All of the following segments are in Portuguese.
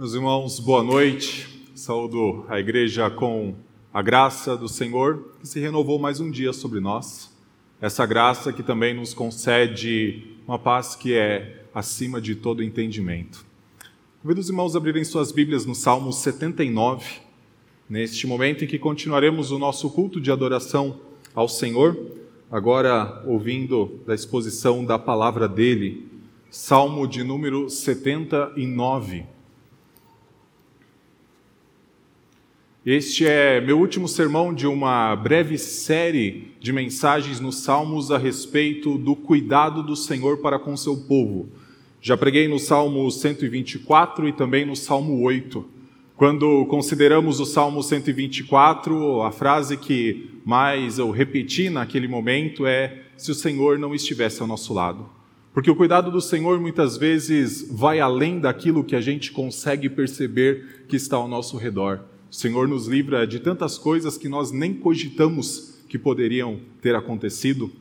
Meus irmãos, boa noite. Saúdo a igreja com a graça do Senhor que se renovou mais um dia sobre nós. Essa graça que também nos concede uma paz que é acima de todo entendimento. Convido os irmãos a abrirem suas Bíblias no Salmo 79, neste momento em que continuaremos o nosso culto de adoração ao Senhor, agora ouvindo da exposição da palavra dele, Salmo de número 79. Este é meu último sermão de uma breve série de mensagens nos Salmos a respeito do cuidado do Senhor para com seu povo. Já preguei no Salmo 124 e também no Salmo 8. Quando consideramos o Salmo 124, a frase que mais eu repeti naquele momento é: se o Senhor não estivesse ao nosso lado. Porque o cuidado do Senhor muitas vezes vai além daquilo que a gente consegue perceber que está ao nosso redor. O Senhor nos livra de tantas coisas que nós nem cogitamos que poderiam ter acontecido.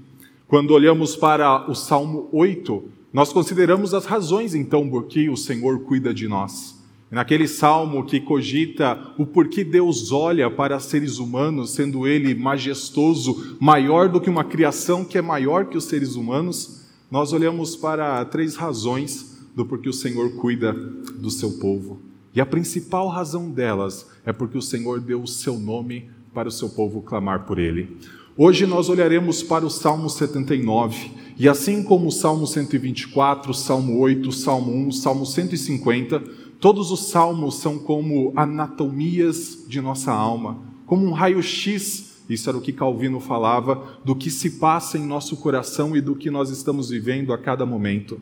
Quando olhamos para o Salmo 8, nós consideramos as razões então por que o Senhor cuida de nós. Naquele salmo que cogita o porquê Deus olha para seres humanos, sendo ele majestoso, maior do que uma criação que é maior que os seres humanos, nós olhamos para três razões do porquê o Senhor cuida do seu povo. E a principal razão delas é porque o Senhor deu o seu nome para o seu povo clamar por ele. Hoje nós olharemos para o Salmo 79, e assim como o Salmo 124, o Salmo 8, o Salmo 1, o Salmo 150, todos os salmos são como anatomias de nossa alma, como um raio-x, isso era o que Calvino falava, do que se passa em nosso coração e do que nós estamos vivendo a cada momento.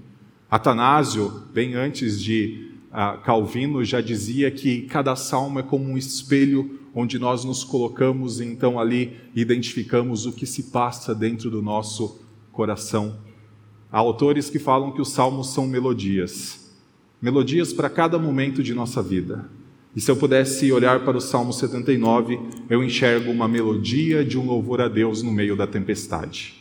Atanásio, bem antes de Calvino já dizia que cada salmo é como um espelho onde nós nos colocamos, então ali identificamos o que se passa dentro do nosso coração. Há autores que falam que os salmos são melodias, melodias para cada momento de nossa vida. E se eu pudesse olhar para o Salmo 79, eu enxergo uma melodia de um louvor a Deus no meio da tempestade.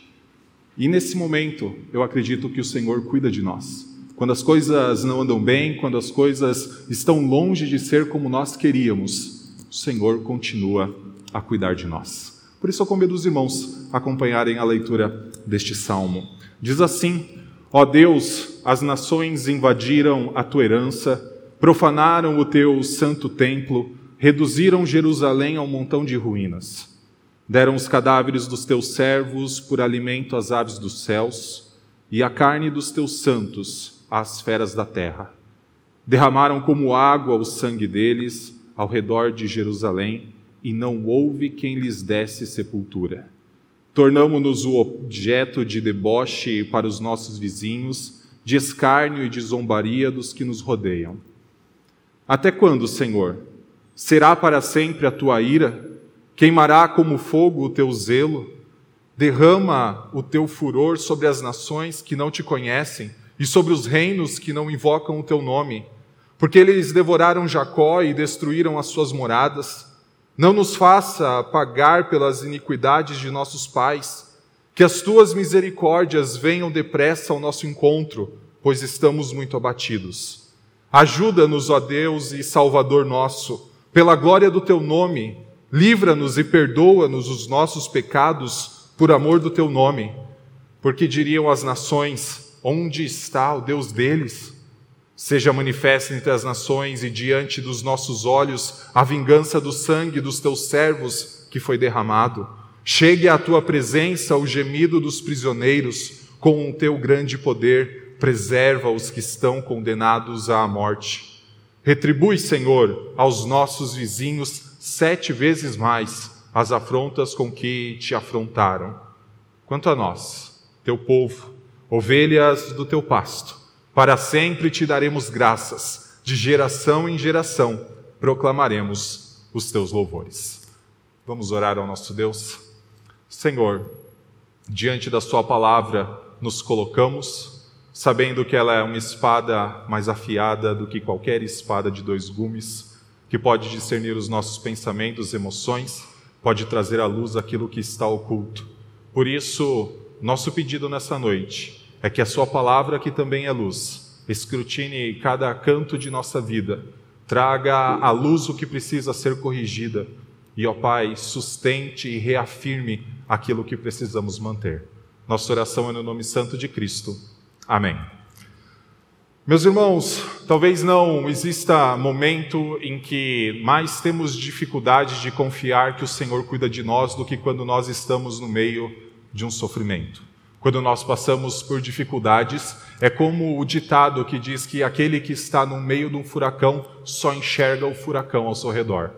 E nesse momento, eu acredito que o Senhor cuida de nós. Quando as coisas não andam bem, quando as coisas estão longe de ser como nós queríamos, o Senhor continua a cuidar de nós. Por isso eu convido os irmãos a acompanharem a leitura deste salmo. Diz assim: Ó Deus, as nações invadiram a tua herança, profanaram o teu santo templo, reduziram Jerusalém a um montão de ruínas. Deram os cadáveres dos teus servos por alimento às aves dos céus, e a carne dos teus santos às feras da terra. Derramaram como água o sangue deles ao redor de Jerusalém, e não houve quem lhes desse sepultura. Tornamo-nos o objeto de deboche para os nossos vizinhos, de escárnio e de zombaria dos que nos rodeiam. Até quando, Senhor? Será para sempre a tua ira? Queimará como fogo o teu zelo? Derrama o teu furor sobre as nações que não te conhecem e sobre os reinos que não invocam o teu nome, porque eles devoraram Jacó e destruíram as suas moradas. Não nos faça pagar pelas iniquidades de nossos pais, que as tuas misericórdias venham depressa ao nosso encontro, pois estamos muito abatidos. Ajuda-nos, ó Deus e Salvador nosso, pela glória do teu nome, livra-nos e perdoa-nos os nossos pecados por amor do teu nome. Porque diriam as nações: Onde está o Deus deles? Seja manifesta entre as nações e diante dos nossos olhos a vingança do sangue dos teus servos que foi derramado. Chegue à tua presença o gemido dos prisioneiros, com o teu grande poder, preserva os que estão condenados à morte. Retribui, Senhor, aos nossos vizinhos sete vezes mais as afrontas com que te afrontaram. Quanto a nós, teu povo, ovelhas do teu pasto. Para sempre te daremos graças, de geração em geração proclamaremos os teus louvores. Vamos orar ao nosso Deus. Senhor, diante da Sua palavra nos colocamos, sabendo que ela é uma espada mais afiada do que qualquer espada de dois gumes, que pode discernir os nossos pensamentos, emoções, pode trazer à luz aquilo que está oculto. Por isso, nosso pedido nessa noite é que a Sua palavra, que também é luz, escrutine cada canto de nossa vida, traga à luz o que precisa ser corrigida e, ó Pai, sustente e reafirme aquilo que precisamos manter. Nossa oração é no nome santo de Cristo. Amém. Meus irmãos, talvez não exista momento em que mais temos dificuldade de confiar que o Senhor cuida de nós do que quando nós estamos no meio de um sofrimento. Quando nós passamos por dificuldades, é como o ditado que diz que aquele que está no meio de um furacão só enxerga o furacão ao seu redor.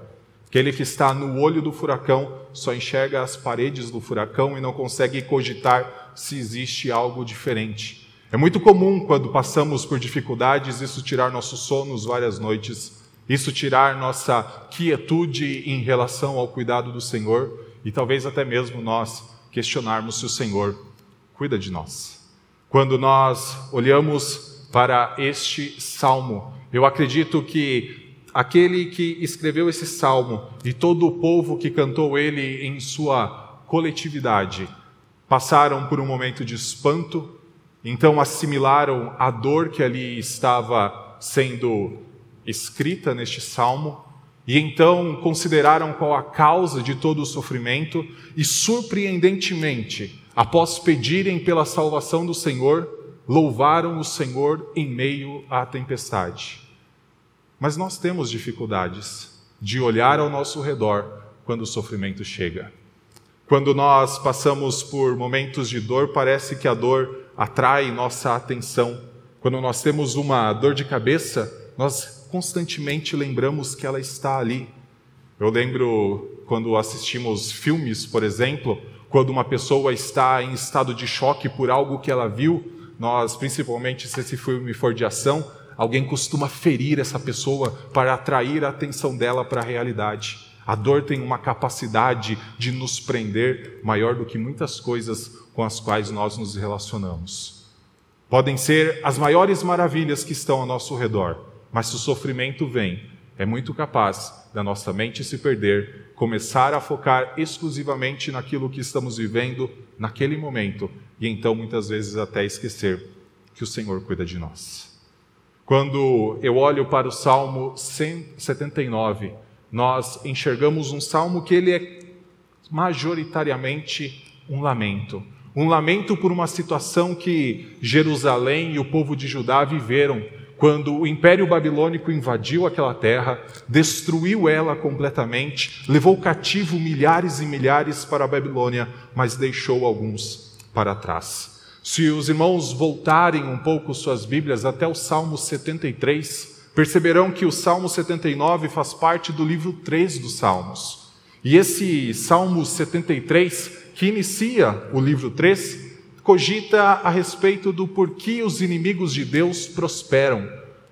Aquele que está no olho do furacão só enxerga as paredes do furacão e não consegue cogitar se existe algo diferente. É muito comum quando passamos por dificuldades isso tirar nossos sonos várias noites, isso tirar nossa quietude em relação ao cuidado do Senhor e talvez até mesmo nós questionarmos se o Senhor cuida de nós. Quando nós olhamos para este salmo, eu acredito que aquele que escreveu esse salmo e todo o povo que cantou ele em sua coletividade passaram por um momento de espanto, então assimilaram a dor que ali estava sendo escrita neste salmo, e então consideraram qual a causa de todo o sofrimento, e surpreendentemente, após pedirem pela salvação do Senhor, louvaram o Senhor em meio à tempestade. Mas nós temos dificuldades de olhar ao nosso redor quando o sofrimento chega. Quando nós passamos por momentos de dor, parece que a dor atrai nossa atenção. Quando nós temos uma dor de cabeça, nós constantemente lembramos que ela está ali. Eu lembro quando assistimos filmes, por exemplo, quando uma pessoa está em estado de choque por algo que ela viu, nós, principalmente se esse filme for de ação, alguém costuma ferir essa pessoa para atrair a atenção dela para a realidade. A dor tem uma capacidade de nos prender maior do que muitas coisas com as quais nós nos relacionamos. Podem ser as maiores maravilhas que estão ao nosso redor, mas se o sofrimento vem, é muito capaz da nossa mente se perder, começar a focar exclusivamente naquilo que estamos vivendo naquele momento e então muitas vezes até esquecer que o Senhor cuida de nós. Quando eu olho para o Salmo 179, nós enxergamos um salmo que ele é majoritariamente um lamento, um lamento por uma situação que Jerusalém e o povo de Judá viveram quando o Império Babilônico invadiu aquela terra, destruiu ela completamente, levou cativo milhares e milhares para a Babilônia, mas deixou alguns para trás. Se os irmãos voltarem um pouco suas Bíblias até o Salmo 73, perceberão que o Salmo 79 faz parte do livro 3 dos Salmos. E esse Salmo 73 que inicia o livro 3, cogita a respeito do porquê os inimigos de Deus prosperam.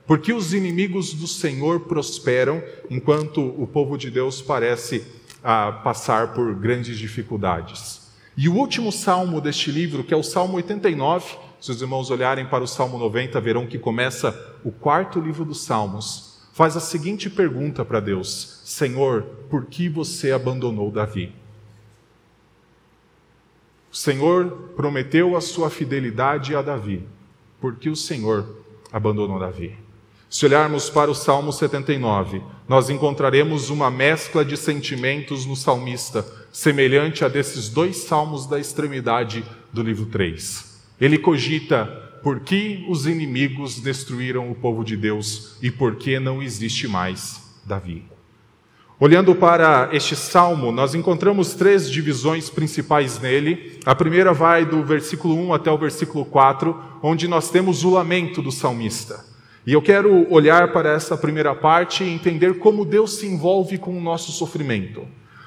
Porque os inimigos do Senhor prosperam enquanto o povo de Deus parece ah, passar por grandes dificuldades. E o último salmo deste livro, que é o Salmo 89, se os irmãos olharem para o Salmo 90, verão que começa o quarto livro dos Salmos, faz a seguinte pergunta para Deus: Senhor, por que você abandonou Davi? Senhor prometeu a sua fidelidade a Davi, porque o Senhor abandonou Davi. Se olharmos para o Salmo 79, nós encontraremos uma mescla de sentimentos no salmista, semelhante a desses dois salmos da extremidade do livro 3. Ele cogita por que os inimigos destruíram o povo de Deus e por que não existe mais Davi. Olhando para este salmo, nós encontramos três divisões principais nele. A primeira vai do versículo 1 até o versículo 4, onde nós temos o lamento do salmista. E eu quero olhar para essa primeira parte e entender como Deus se envolve com o nosso sofrimento.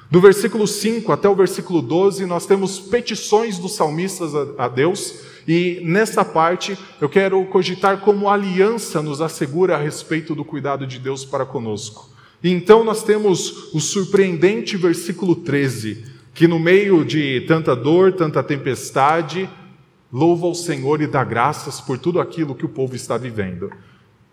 Do versículo 5 até o versículo 12, nós temos petições dos salmistas a Deus, e nessa parte eu quero cogitar como a aliança nos assegura a respeito do cuidado de Deus para conosco. E então nós temos o surpreendente versículo 13, que no meio de tanta dor, tanta tempestade, louva o Senhor e dá graças por tudo aquilo que o povo está vivendo.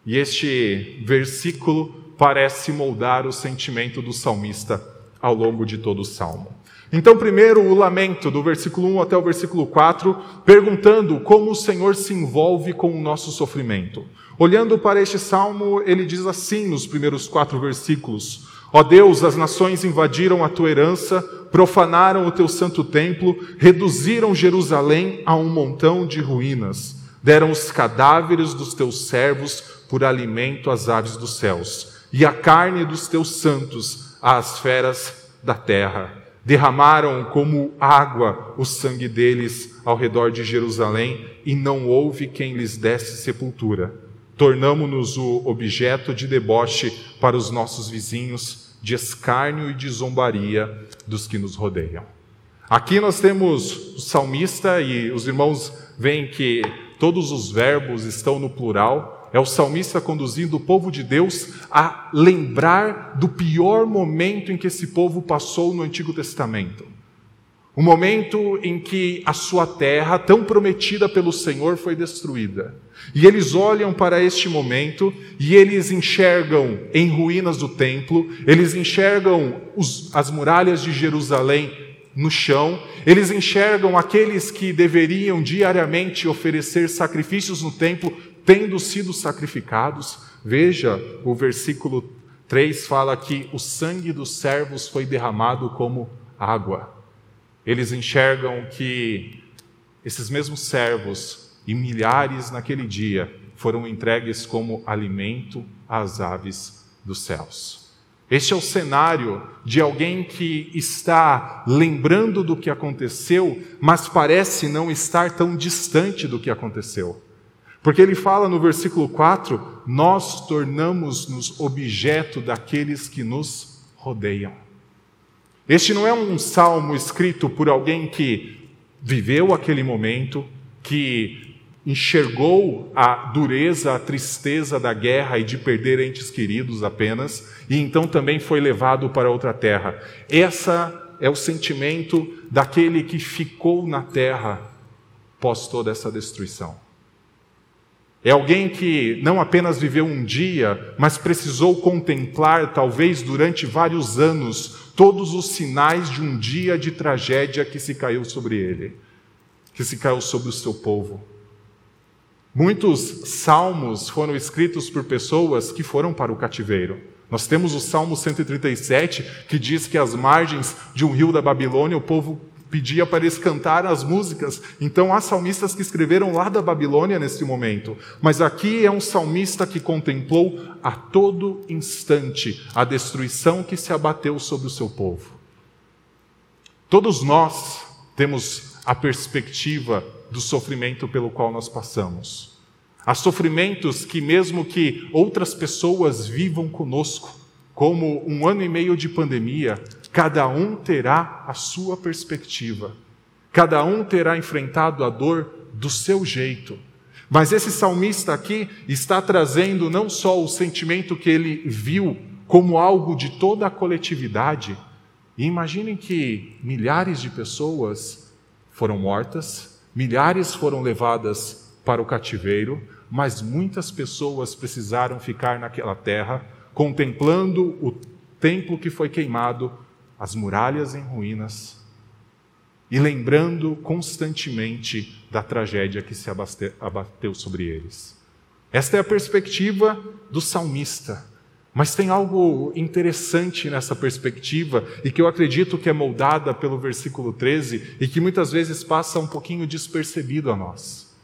E este versículo parece moldar o sentimento do salmista ao longo de todo o salmo. Então, primeiro, o lamento, do versículo 1 até o versículo 4, perguntando como o Senhor se envolve com o nosso sofrimento. Olhando para este salmo, ele diz assim nos primeiros quatro versículos: Ó Deus, as nações invadiram a tua herança, profanaram o teu santo templo, reduziram Jerusalém a um montão de ruínas, deram os cadáveres dos teus servos por alimento às aves dos céus, e a carne dos teus santos às feras da terra. Derramaram como água o sangue deles ao redor de Jerusalém, e não houve quem lhes desse sepultura tornamo-nos o objeto de deboche para os nossos vizinhos, de escárnio e de zombaria dos que nos rodeiam. Aqui nós temos o salmista, e os irmãos veem que todos os verbos estão no plural. É o salmista conduzindo o povo de Deus a lembrar do pior momento em que esse povo passou no Antigo Testamento. O momento em que a sua terra, tão prometida pelo Senhor, foi destruída. E eles olham para este momento e eles enxergam em ruínas do templo, eles enxergam os, as muralhas de Jerusalém no chão, eles enxergam aqueles que deveriam diariamente oferecer sacrifícios no templo tendo sido sacrificados. Veja, o versículo 3 fala que o sangue dos servos foi derramado como água eles enxergam que esses mesmos servos e milhares naquele dia foram entregues como alimento às aves dos céus. Este é o cenário de alguém que está lembrando do que aconteceu, mas parece não estar tão distante do que aconteceu. Porque ele fala no versículo 4: Nós tornamos-nos objeto daqueles que nos rodeiam. Este não é um salmo escrito por alguém que viveu aquele momento, que enxergou a dureza, a tristeza da guerra e de perder entes queridos apenas, e então também foi levado para outra terra. Essa é o sentimento daquele que ficou na terra pós toda essa destruição. É alguém que não apenas viveu um dia, mas precisou contemplar, talvez durante vários anos, todos os sinais de um dia de tragédia que se caiu sobre ele, que se caiu sobre o seu povo. Muitos salmos foram escritos por pessoas que foram para o cativeiro. Nós temos o Salmo 137, que diz que às margens de um rio da Babilônia o povo pedia para eles cantar as músicas. Então há salmistas que escreveram lá da Babilônia nesse momento. Mas aqui é um salmista que contemplou a todo instante a destruição que se abateu sobre o seu povo. Todos nós temos a perspectiva do sofrimento pelo qual nós passamos. Há sofrimentos que, mesmo que outras pessoas vivam conosco, como um ano e meio de pandemia, Cada um terá a sua perspectiva. Cada um terá enfrentado a dor do seu jeito. Mas esse salmista aqui está trazendo não só o sentimento que ele viu como algo de toda a coletividade. Imaginem que milhares de pessoas foram mortas, milhares foram levadas para o cativeiro, mas muitas pessoas precisaram ficar naquela terra contemplando o templo que foi queimado as muralhas em ruínas e lembrando constantemente da tragédia que se abateu sobre eles. Esta é a perspectiva do salmista. Mas tem algo interessante nessa perspectiva e que eu acredito que é moldada pelo versículo 13 e que muitas vezes passa um pouquinho despercebido a nós.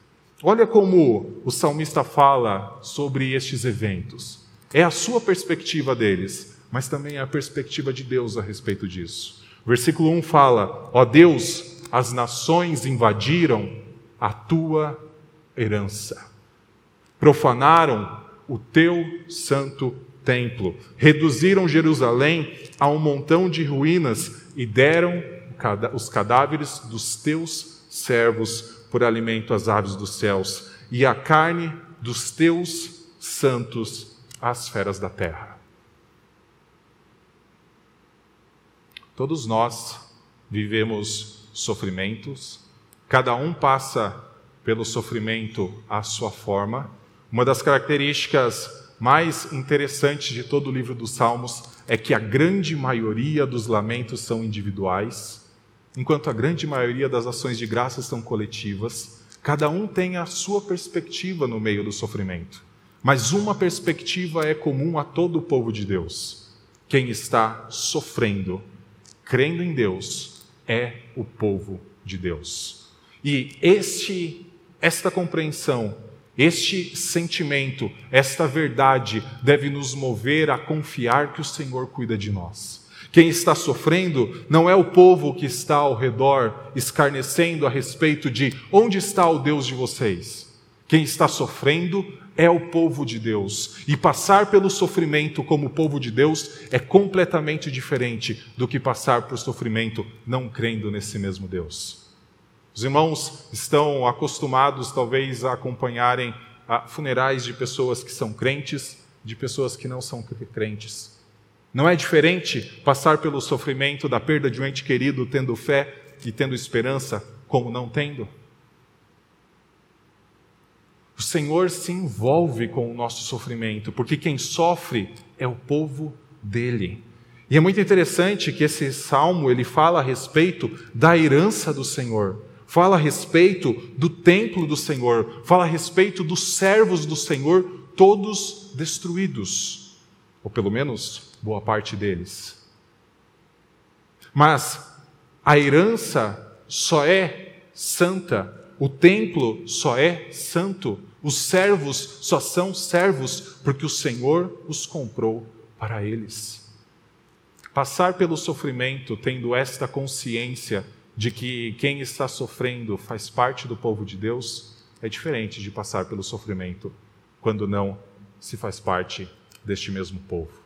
Olha como o salmista fala sobre estes eventos. É a sua perspectiva deles, mas também a perspectiva de Deus a respeito disso. Versículo 1 fala: Ó Deus, as nações invadiram a tua herança, profanaram o teu santo templo, reduziram Jerusalém a um montão de ruínas e deram os cadáveres dos teus servos por alimento às aves dos céus e a carne dos teus santos às feras da terra. Todos nós vivemos sofrimentos, cada um passa pelo sofrimento à sua forma. Uma das características mais interessantes de todo o livro dos Salmos é que a grande maioria dos lamentos são individuais, enquanto a grande maioria das ações de graça são coletivas. Cada um tem a sua perspectiva no meio do sofrimento. Mas uma perspectiva é comum a todo o povo de Deus: quem está sofrendo, crendo em Deus, é o povo de Deus. E este, esta compreensão, este sentimento, esta verdade deve nos mover a confiar que o Senhor cuida de nós. Quem está sofrendo não é o povo que está ao redor escarnecendo a respeito de onde está o Deus de vocês. Quem está sofrendo é o povo de Deus. E passar pelo sofrimento como povo de Deus é completamente diferente do que passar por sofrimento não crendo nesse mesmo Deus. Os irmãos estão acostumados, talvez, a acompanharem funerais de pessoas que são crentes, de pessoas que não são crentes. Não é diferente passar pelo sofrimento da perda de um ente querido, tendo fé e tendo esperança, como não tendo? O Senhor se envolve com o nosso sofrimento, porque quem sofre é o povo dele. E é muito interessante que esse salmo ele fala a respeito da herança do Senhor fala a respeito do templo do Senhor, fala a respeito dos servos do Senhor, todos destruídos, ou pelo menos boa parte deles. Mas a herança só é santa, o templo só é santo, os servos só são servos porque o Senhor os comprou para eles. Passar pelo sofrimento tendo esta consciência de que quem está sofrendo faz parte do povo de Deus é diferente de passar pelo sofrimento quando não se faz parte deste mesmo povo.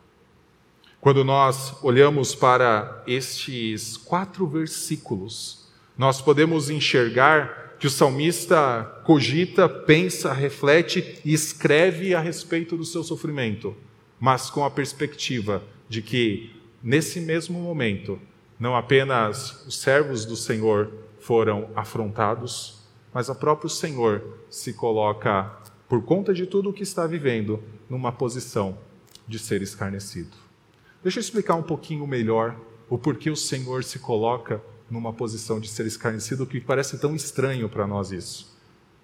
Quando nós olhamos para estes quatro versículos, nós podemos enxergar que o salmista cogita, pensa, reflete e escreve a respeito do seu sofrimento, mas com a perspectiva de que, nesse mesmo momento, não apenas os servos do Senhor foram afrontados, mas o próprio Senhor se coloca, por conta de tudo o que está vivendo, numa posição de ser escarnecido. Deixa eu explicar um pouquinho melhor o porquê o Senhor se coloca numa posição de ser escarnecido, que parece tão estranho para nós isso.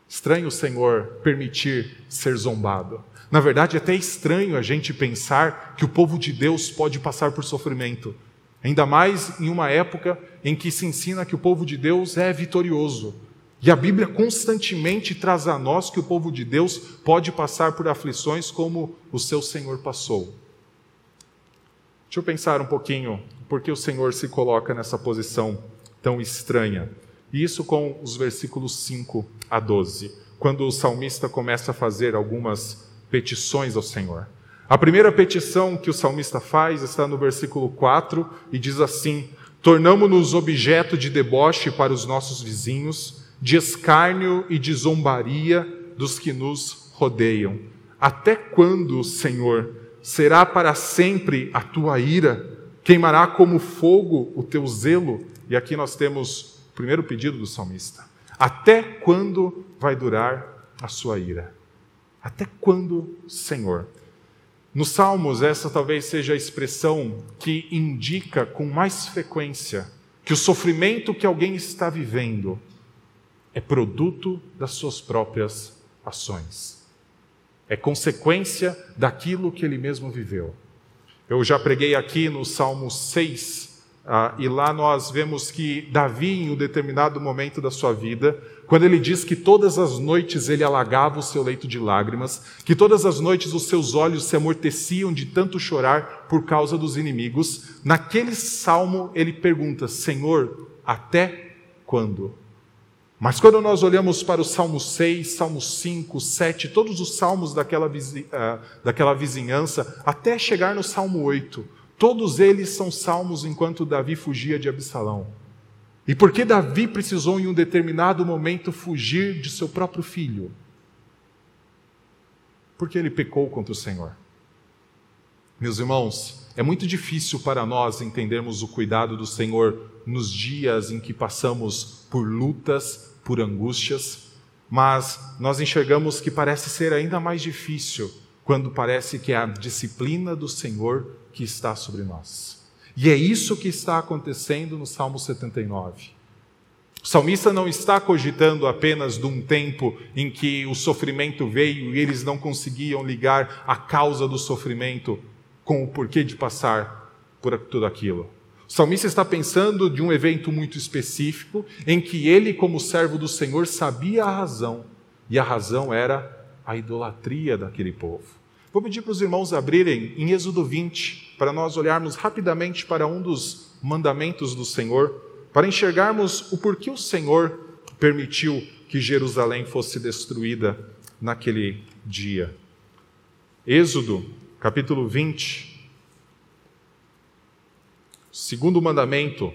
Estranho o Senhor permitir ser zombado. Na verdade, é até estranho a gente pensar que o povo de Deus pode passar por sofrimento. Ainda mais em uma época em que se ensina que o povo de Deus é vitorioso. E a Bíblia constantemente traz a nós que o povo de Deus pode passar por aflições como o seu Senhor passou. Deixa eu pensar um pouquinho por que o Senhor se coloca nessa posição tão estranha. Isso com os versículos 5 a 12, quando o salmista começa a fazer algumas petições ao Senhor. A primeira petição que o salmista faz está no versículo 4 e diz assim: Tornamo-nos objeto de deboche para os nossos vizinhos, de escárnio e de zombaria dos que nos rodeiam. Até quando, Senhor, será para sempre a tua ira? Queimará como fogo o teu zelo? E aqui nós temos o primeiro pedido do salmista. Até quando vai durar a sua ira? Até quando, Senhor? Nos Salmos, essa talvez seja a expressão que indica com mais frequência que o sofrimento que alguém está vivendo é produto das suas próprias ações. É consequência daquilo que ele mesmo viveu. Eu já preguei aqui no Salmo 6, ah, e lá nós vemos que Davi, em um determinado momento da sua vida, quando ele diz que todas as noites ele alagava o seu leito de lágrimas, que todas as noites os seus olhos se amorteciam de tanto chorar por causa dos inimigos, naquele salmo ele pergunta: Senhor, até quando? Mas quando nós olhamos para o Salmo 6, Salmo 5, 7, todos os salmos daquela, uh, daquela vizinhança, até chegar no Salmo 8, todos eles são salmos enquanto Davi fugia de Absalão. E por que Davi precisou, em um determinado momento, fugir de seu próprio filho? Porque ele pecou contra o Senhor. Meus irmãos, é muito difícil para nós entendermos o cuidado do Senhor nos dias em que passamos por lutas, por angústias, mas nós enxergamos que parece ser ainda mais difícil quando parece que a disciplina do Senhor que está sobre nós. E é isso que está acontecendo no Salmo 79. O salmista não está cogitando apenas de um tempo em que o sofrimento veio e eles não conseguiam ligar a causa do sofrimento com o porquê de passar por tudo aquilo. O salmista está pensando de um evento muito específico em que ele, como servo do Senhor, sabia a razão, e a razão era a idolatria daquele povo. Vou pedir para os irmãos abrirem em Êxodo 20, para nós olharmos rapidamente para um dos mandamentos do Senhor para enxergarmos o porquê o Senhor permitiu que Jerusalém fosse destruída naquele dia. Êxodo, capítulo 20. Segundo mandamento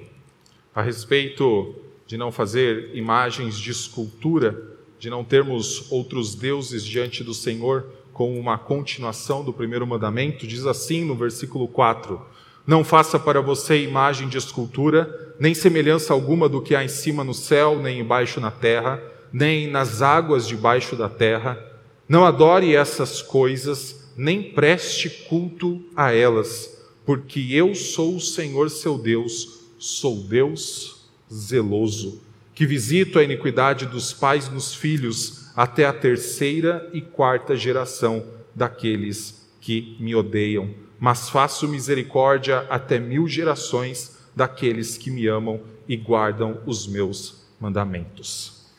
a respeito de não fazer imagens de escultura, de não termos outros deuses diante do Senhor, como uma continuação do primeiro mandamento, diz assim no versículo 4: Não faça para você imagem de escultura, nem semelhança alguma do que há em cima no céu, nem embaixo na terra, nem nas águas debaixo da terra. Não adore essas coisas, nem preste culto a elas, porque eu sou o Senhor seu Deus, sou Deus zeloso, que visito a iniquidade dos pais nos filhos até a terceira e quarta geração daqueles que me odeiam, mas faço misericórdia até mil gerações daqueles que me amam e guardam os meus mandamentos.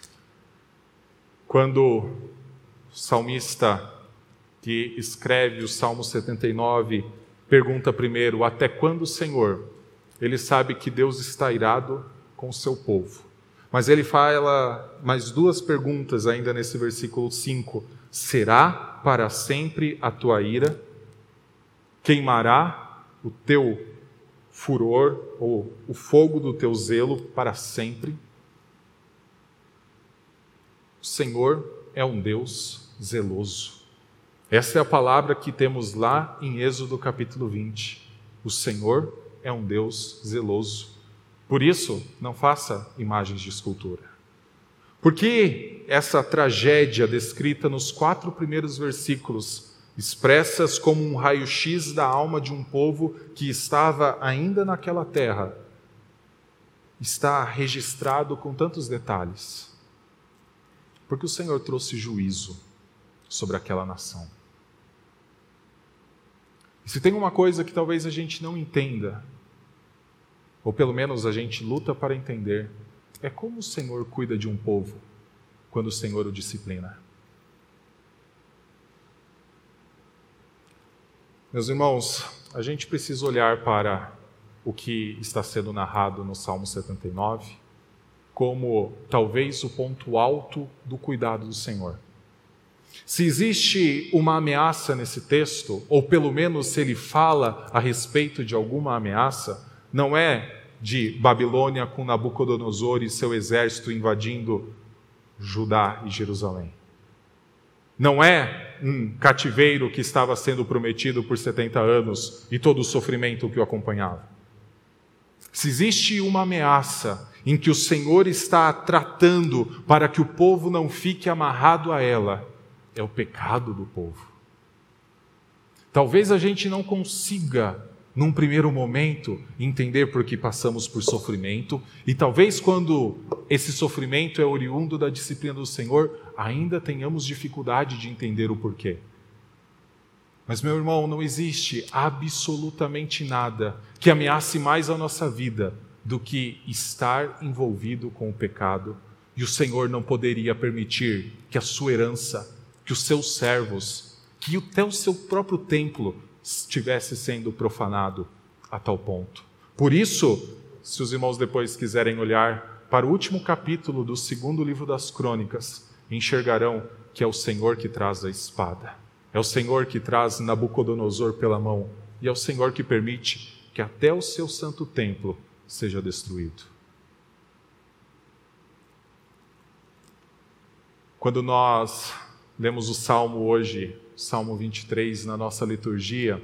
Quando o salmista que escreve o Salmo 79 pergunta primeiro: Até quando, Senhor? Ele sabe que Deus está irado com o seu povo. Mas ele fala mais duas perguntas ainda nesse versículo 5: Será para sempre a tua ira? Queimará o teu furor ou o fogo do teu zelo para sempre. O Senhor é um Deus zeloso. Essa é a palavra que temos lá em Êxodo capítulo 20. O Senhor é um Deus zeloso. Por isso, não faça imagens de escultura. Por que essa tragédia descrita nos quatro primeiros versículos expressas como um raio-x da alma de um povo que estava ainda naquela terra, está registrado com tantos detalhes. Porque o Senhor trouxe juízo sobre aquela nação. E se tem uma coisa que talvez a gente não entenda, ou pelo menos a gente luta para entender, é como o Senhor cuida de um povo quando o Senhor o disciplina. Meus irmãos, a gente precisa olhar para o que está sendo narrado no Salmo 79 como talvez o ponto alto do cuidado do Senhor. Se existe uma ameaça nesse texto, ou pelo menos se ele fala a respeito de alguma ameaça, não é de Babilônia com Nabucodonosor e seu exército invadindo Judá e Jerusalém. Não é um cativeiro que estava sendo prometido por 70 anos e todo o sofrimento que o acompanhava. Se existe uma ameaça em que o Senhor está tratando para que o povo não fique amarrado a ela, é o pecado do povo. Talvez a gente não consiga num primeiro momento, entender por que passamos por sofrimento, e talvez quando esse sofrimento é oriundo da disciplina do Senhor, ainda tenhamos dificuldade de entender o porquê. Mas, meu irmão, não existe absolutamente nada que ameace mais a nossa vida do que estar envolvido com o pecado, e o Senhor não poderia permitir que a sua herança, que os seus servos, que até o seu próprio templo estivesse sendo profanado a tal ponto. Por isso, se os irmãos depois quiserem olhar para o último capítulo do segundo livro das Crônicas, enxergarão que é o Senhor que traz a espada, é o Senhor que traz Nabucodonosor pela mão, e é o Senhor que permite que até o seu santo templo seja destruído. Quando nós lemos o salmo hoje, Salmo 23 na nossa liturgia,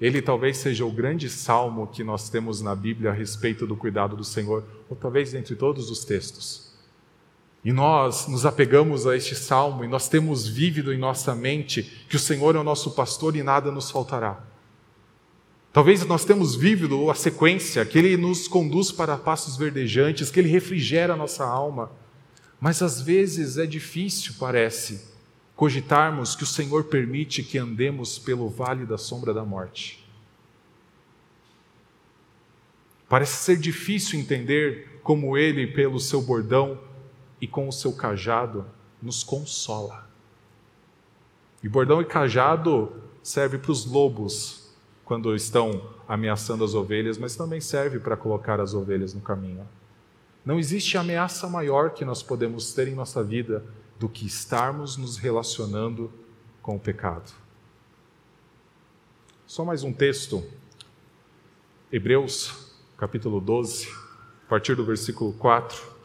ele talvez seja o grande salmo que nós temos na Bíblia a respeito do cuidado do Senhor, ou talvez entre todos os textos. E nós nos apegamos a este salmo e nós temos vívido em nossa mente que o Senhor é o nosso pastor e nada nos faltará. Talvez nós temos vivido a sequência, que Ele nos conduz para passos verdejantes, que Ele refrigera a nossa alma. Mas às vezes é difícil, parece, cogitarmos que o Senhor permite que andemos pelo vale da sombra da morte. Parece ser difícil entender como Ele, pelo seu bordão e com o seu cajado, nos consola. E bordão e cajado serve para os lobos quando estão ameaçando as ovelhas, mas também serve para colocar as ovelhas no caminho. Não existe ameaça maior que nós podemos ter em nossa vida do que estarmos nos relacionando com o pecado. Só mais um texto. Hebreus, capítulo 12, a partir do versículo 4.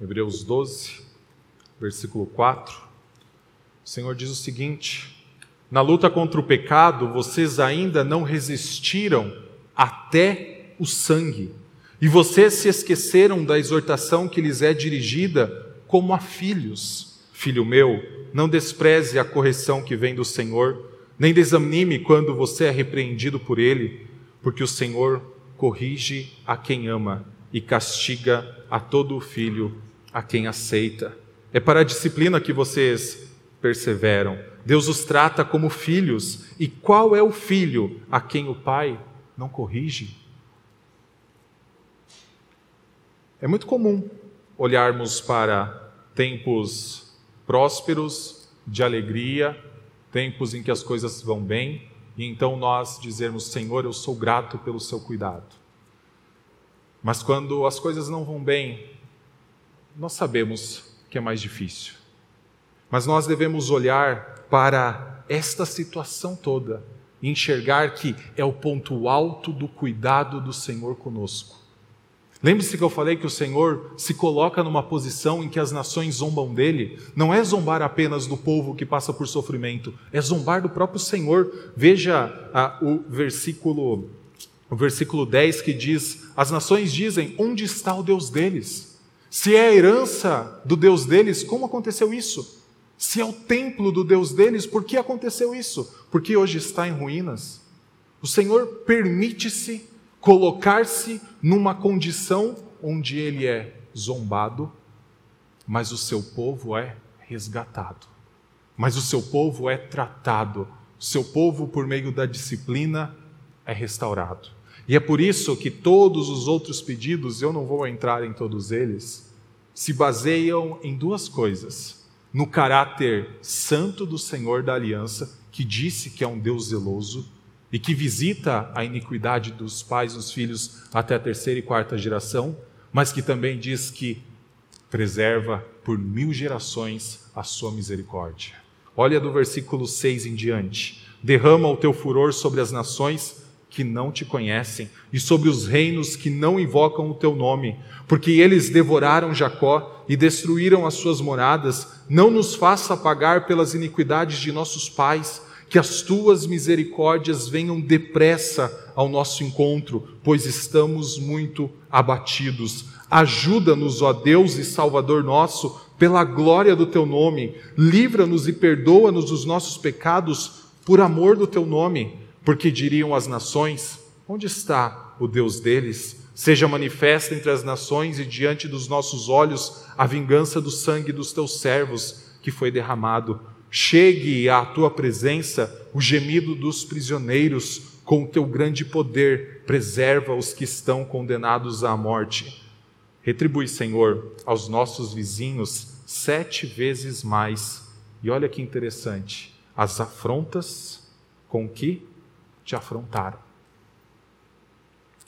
Hebreus 12, versículo 4. O Senhor diz o seguinte: Na luta contra o pecado, vocês ainda não resistiram até o sangue, e vocês se esqueceram da exortação que lhes é dirigida como a filhos. Filho meu, não despreze a correção que vem do Senhor, nem desanime quando você é repreendido por ele, porque o Senhor corrige a quem ama e castiga a todo filho a quem aceita. É para a disciplina que vocês perseveram. Deus os trata como filhos. E qual é o filho a quem o pai não corrige? É muito comum olharmos para tempos prósperos, de alegria, tempos em que as coisas vão bem, e então nós dizermos: Senhor, eu sou grato pelo seu cuidado. Mas quando as coisas não vão bem, nós sabemos que é mais difícil. Mas nós devemos olhar para esta situação toda e enxergar que é o ponto alto do cuidado do Senhor conosco. Lembre-se que eu falei que o Senhor se coloca numa posição em que as nações zombam dele. Não é zombar apenas do povo que passa por sofrimento, é zombar do próprio Senhor. Veja ah, o versículo o versículo 10 que diz: As nações dizem: Onde está o Deus deles? Se é a herança do Deus deles, como aconteceu isso? Se é o templo do Deus deles, por que aconteceu isso? Porque hoje está em ruínas. O Senhor permite-se colocar-se numa condição onde ele é zombado, mas o seu povo é resgatado. Mas o seu povo é tratado. O seu povo, por meio da disciplina, é restaurado. E é por isso que todos os outros pedidos, eu não vou entrar em todos eles, se baseiam em duas coisas: no caráter santo do Senhor da aliança, que disse que é um Deus zeloso e que visita a iniquidade dos pais e dos filhos até a terceira e quarta geração, mas que também diz que preserva por mil gerações a sua misericórdia. Olha do versículo 6 em diante: derrama o teu furor sobre as nações que não te conhecem e sobre os reinos que não invocam o teu nome, porque eles devoraram Jacó e destruíram as suas moradas. Não nos faça pagar pelas iniquidades de nossos pais, que as tuas misericórdias venham depressa ao nosso encontro, pois estamos muito abatidos. Ajuda-nos, ó Deus e Salvador nosso, pela glória do teu nome. Livra-nos e perdoa-nos dos nossos pecados por amor do teu nome porque diriam as nações: Onde está o Deus deles? Seja manifesta entre as nações e diante dos nossos olhos a vingança do sangue dos teus servos que foi derramado. Chegue à tua presença o gemido dos prisioneiros, com o teu grande poder, preserva os que estão condenados à morte. Retribui, Senhor, aos nossos vizinhos sete vezes mais. E olha que interessante, as afrontas com que te afrontaram.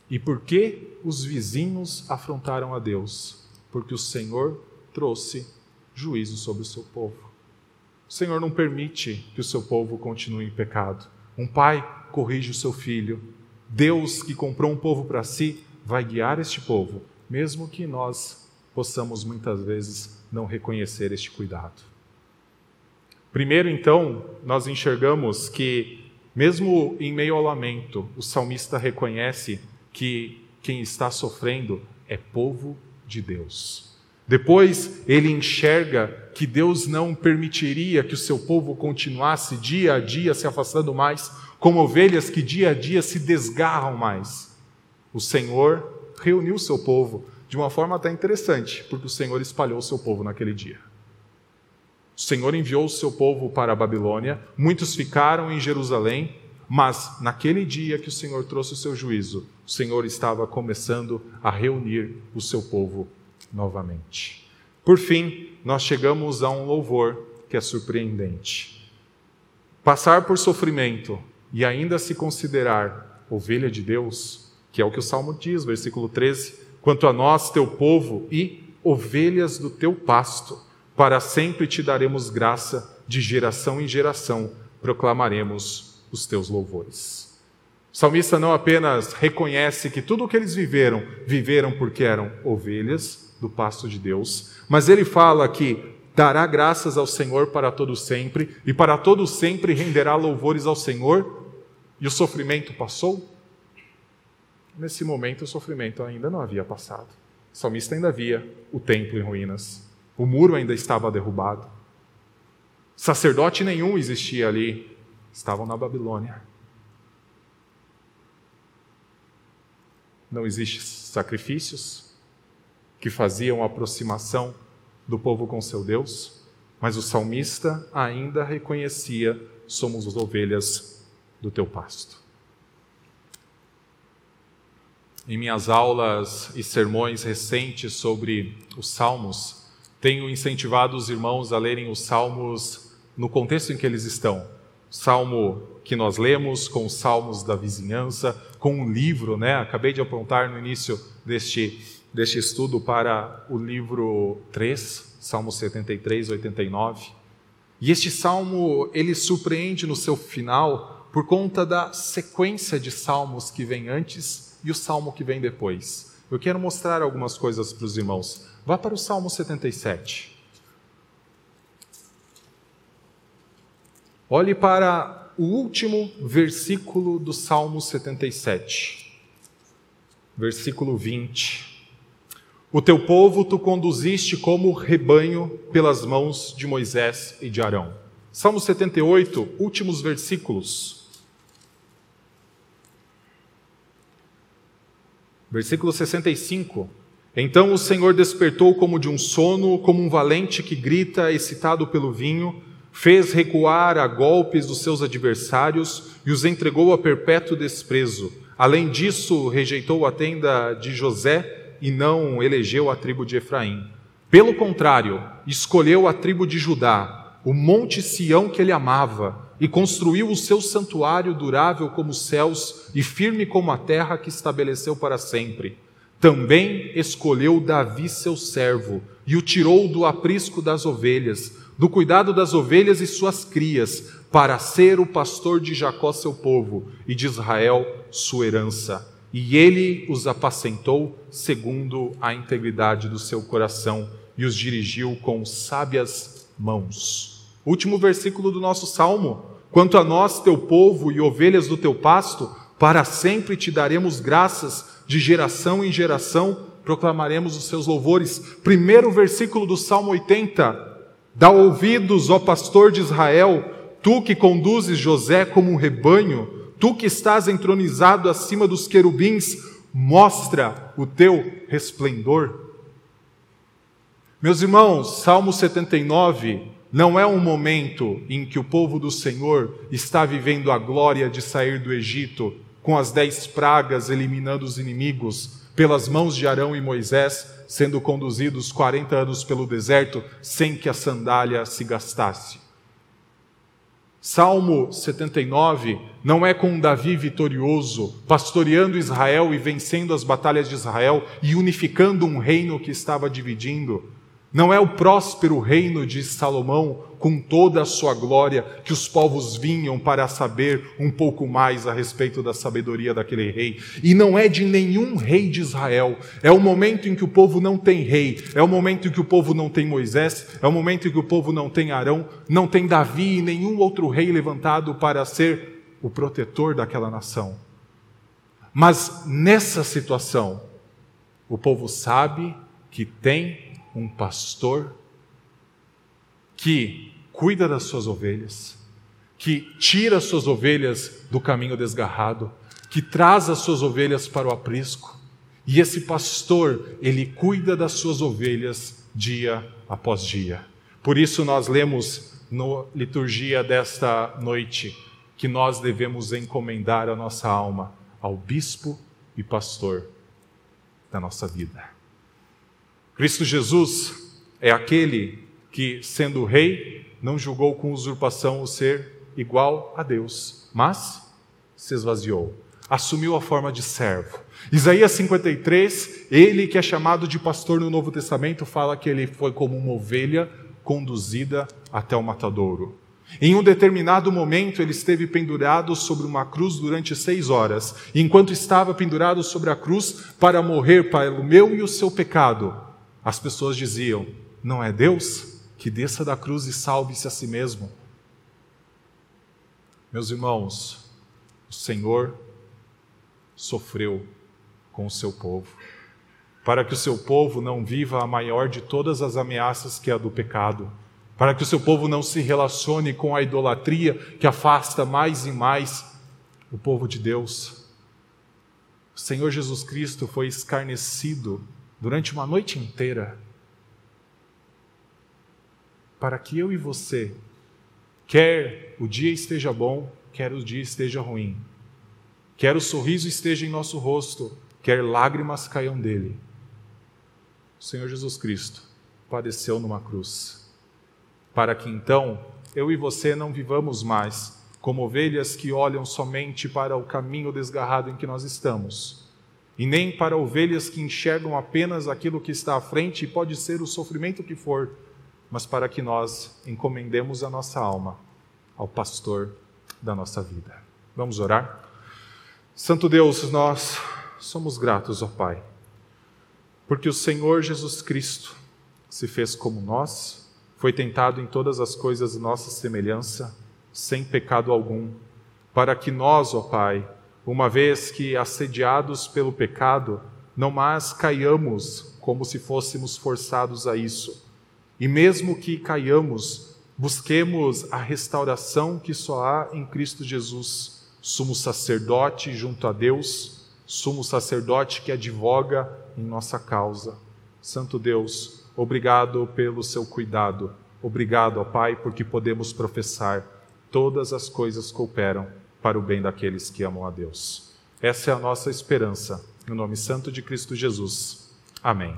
E por que os vizinhos afrontaram a Deus? Porque o Senhor trouxe juízo sobre o seu povo. O Senhor não permite que o seu povo continue em pecado. Um pai corrige o seu filho. Deus, que comprou um povo para si, vai guiar este povo, mesmo que nós possamos muitas vezes não reconhecer este cuidado. Primeiro, então, nós enxergamos que mesmo em meio ao lamento, o salmista reconhece que quem está sofrendo é povo de Deus. Depois ele enxerga que Deus não permitiria que o seu povo continuasse dia a dia se afastando mais, como ovelhas que dia a dia se desgarram mais. O Senhor reuniu o seu povo de uma forma até interessante, porque o Senhor espalhou o seu povo naquele dia. O Senhor enviou o seu povo para a Babilônia, muitos ficaram em Jerusalém, mas naquele dia que o Senhor trouxe o seu juízo, o Senhor estava começando a reunir o seu povo novamente. Por fim, nós chegamos a um louvor que é surpreendente. Passar por sofrimento e ainda se considerar ovelha de Deus, que é o que o Salmo diz, versículo 13: Quanto a nós, teu povo, e ovelhas do teu pasto, para sempre te daremos graça, de geração em geração proclamaremos os teus louvores. O salmista não apenas reconhece que tudo o que eles viveram, viveram porque eram ovelhas do pasto de Deus, mas ele fala que dará graças ao Senhor para todo sempre e para todo sempre renderá louvores ao Senhor. E o sofrimento passou? Nesse momento o sofrimento ainda não havia passado. O salmista ainda via o templo em ruínas. O muro ainda estava derrubado. Sacerdote nenhum existia ali. Estavam na Babilônia. Não existem sacrifícios que faziam aproximação do povo com seu Deus, mas o salmista ainda reconhecia: somos as ovelhas do teu pasto. Em minhas aulas e sermões recentes sobre os salmos, tenho incentivado os irmãos a lerem os salmos no contexto em que eles estão. Salmo que nós lemos, com os salmos da vizinhança, com um livro, né? Acabei de apontar no início deste, deste estudo para o livro 3, Salmo 73, 89. E este salmo, ele surpreende no seu final por conta da sequência de salmos que vem antes e o salmo que vem depois. Eu quero mostrar algumas coisas para os irmãos. Vá para o Salmo 77. Olhe para o último versículo do Salmo 77, versículo 20. O teu povo tu conduziste como rebanho pelas mãos de Moisés e de Arão. Salmo 78, últimos versículos. Versículo 65. Então o Senhor despertou como de um sono, como um valente que grita, excitado pelo vinho, fez recuar a golpes os seus adversários e os entregou a perpétuo desprezo. Além disso, rejeitou a tenda de José e não elegeu a tribo de Efraim. Pelo contrário, escolheu a tribo de Judá, o monte Sião que ele amava, e construiu o seu santuário durável como os céus e firme como a terra que estabeleceu para sempre. Também escolheu Davi, seu servo, e o tirou do aprisco das ovelhas, do cuidado das ovelhas e suas crias, para ser o pastor de Jacó, seu povo, e de Israel, sua herança. E ele os apacentou segundo a integridade do seu coração e os dirigiu com sábias mãos. Último versículo do nosso salmo. Quanto a nós, teu povo e ovelhas do teu pasto, para sempre te daremos graças de geração em geração proclamaremos os seus louvores. Primeiro versículo do Salmo 80. Dá ouvidos, ó pastor de Israel, tu que conduzes José como um rebanho, tu que estás entronizado acima dos querubins, mostra o teu resplendor. Meus irmãos, Salmo 79 não é um momento em que o povo do Senhor está vivendo a glória de sair do Egito com as dez pragas eliminando os inimigos, pelas mãos de Arão e Moisés, sendo conduzidos 40 anos pelo deserto sem que a sandália se gastasse. Salmo 79 não é com Davi vitorioso, pastoreando Israel e vencendo as batalhas de Israel e unificando um reino que estava dividindo. Não é o próspero reino de Salomão, com toda a sua glória, que os povos vinham para saber um pouco mais a respeito da sabedoria daquele rei. E não é de nenhum rei de Israel. É o momento em que o povo não tem rei, é o momento em que o povo não tem Moisés, é o momento em que o povo não tem Arão, não tem Davi e nenhum outro rei levantado para ser o protetor daquela nação. Mas nessa situação, o povo sabe que tem um pastor que cuida das suas ovelhas, que tira as suas ovelhas do caminho desgarrado, que traz as suas ovelhas para o aprisco. E esse pastor, ele cuida das suas ovelhas dia após dia. Por isso nós lemos na liturgia desta noite que nós devemos encomendar a nossa alma ao bispo e pastor da nossa vida. Cristo Jesus é aquele que, sendo rei, não julgou com usurpação o ser igual a Deus, mas se esvaziou, assumiu a forma de servo. Isaías 53, ele que é chamado de pastor no Novo Testamento, fala que ele foi como uma ovelha conduzida até o matadouro. Em um determinado momento, ele esteve pendurado sobre uma cruz durante seis horas. E enquanto estava pendurado sobre a cruz para morrer para o meu e o seu pecado, as pessoas diziam: Não é Deus que desça da cruz e salve-se a si mesmo? Meus irmãos, o Senhor sofreu com o seu povo, para que o seu povo não viva a maior de todas as ameaças que é a do pecado para que o seu povo não se relacione com a idolatria que afasta mais e mais o povo de Deus. O Senhor Jesus Cristo foi escarnecido durante uma noite inteira para que eu e você, quer o dia esteja bom, quer o dia esteja ruim, quer o sorriso esteja em nosso rosto, quer lágrimas caiam dele, o Senhor Jesus Cristo padeceu numa cruz para que então eu e você não vivamos mais como ovelhas que olham somente para o caminho desgarrado em que nós estamos, e nem para ovelhas que enxergam apenas aquilo que está à frente e pode ser o sofrimento que for, mas para que nós encomendemos a nossa alma ao pastor da nossa vida. Vamos orar? Santo Deus, nós somos gratos, ó Pai, porque o Senhor Jesus Cristo se fez como nós foi tentado em todas as coisas nossa semelhança, sem pecado algum, para que nós, ó Pai, uma vez que assediados pelo pecado, não mais caiamos como se fôssemos forçados a isso. E mesmo que caiamos, busquemos a restauração que só há em Cristo Jesus, sumo sacerdote junto a Deus, sumo sacerdote que advoga em nossa causa. Santo Deus, Obrigado pelo seu cuidado. Obrigado, ó Pai, porque podemos professar todas as coisas cooperam para o bem daqueles que amam a Deus. Essa é a nossa esperança. No nome santo de Cristo Jesus. Amém.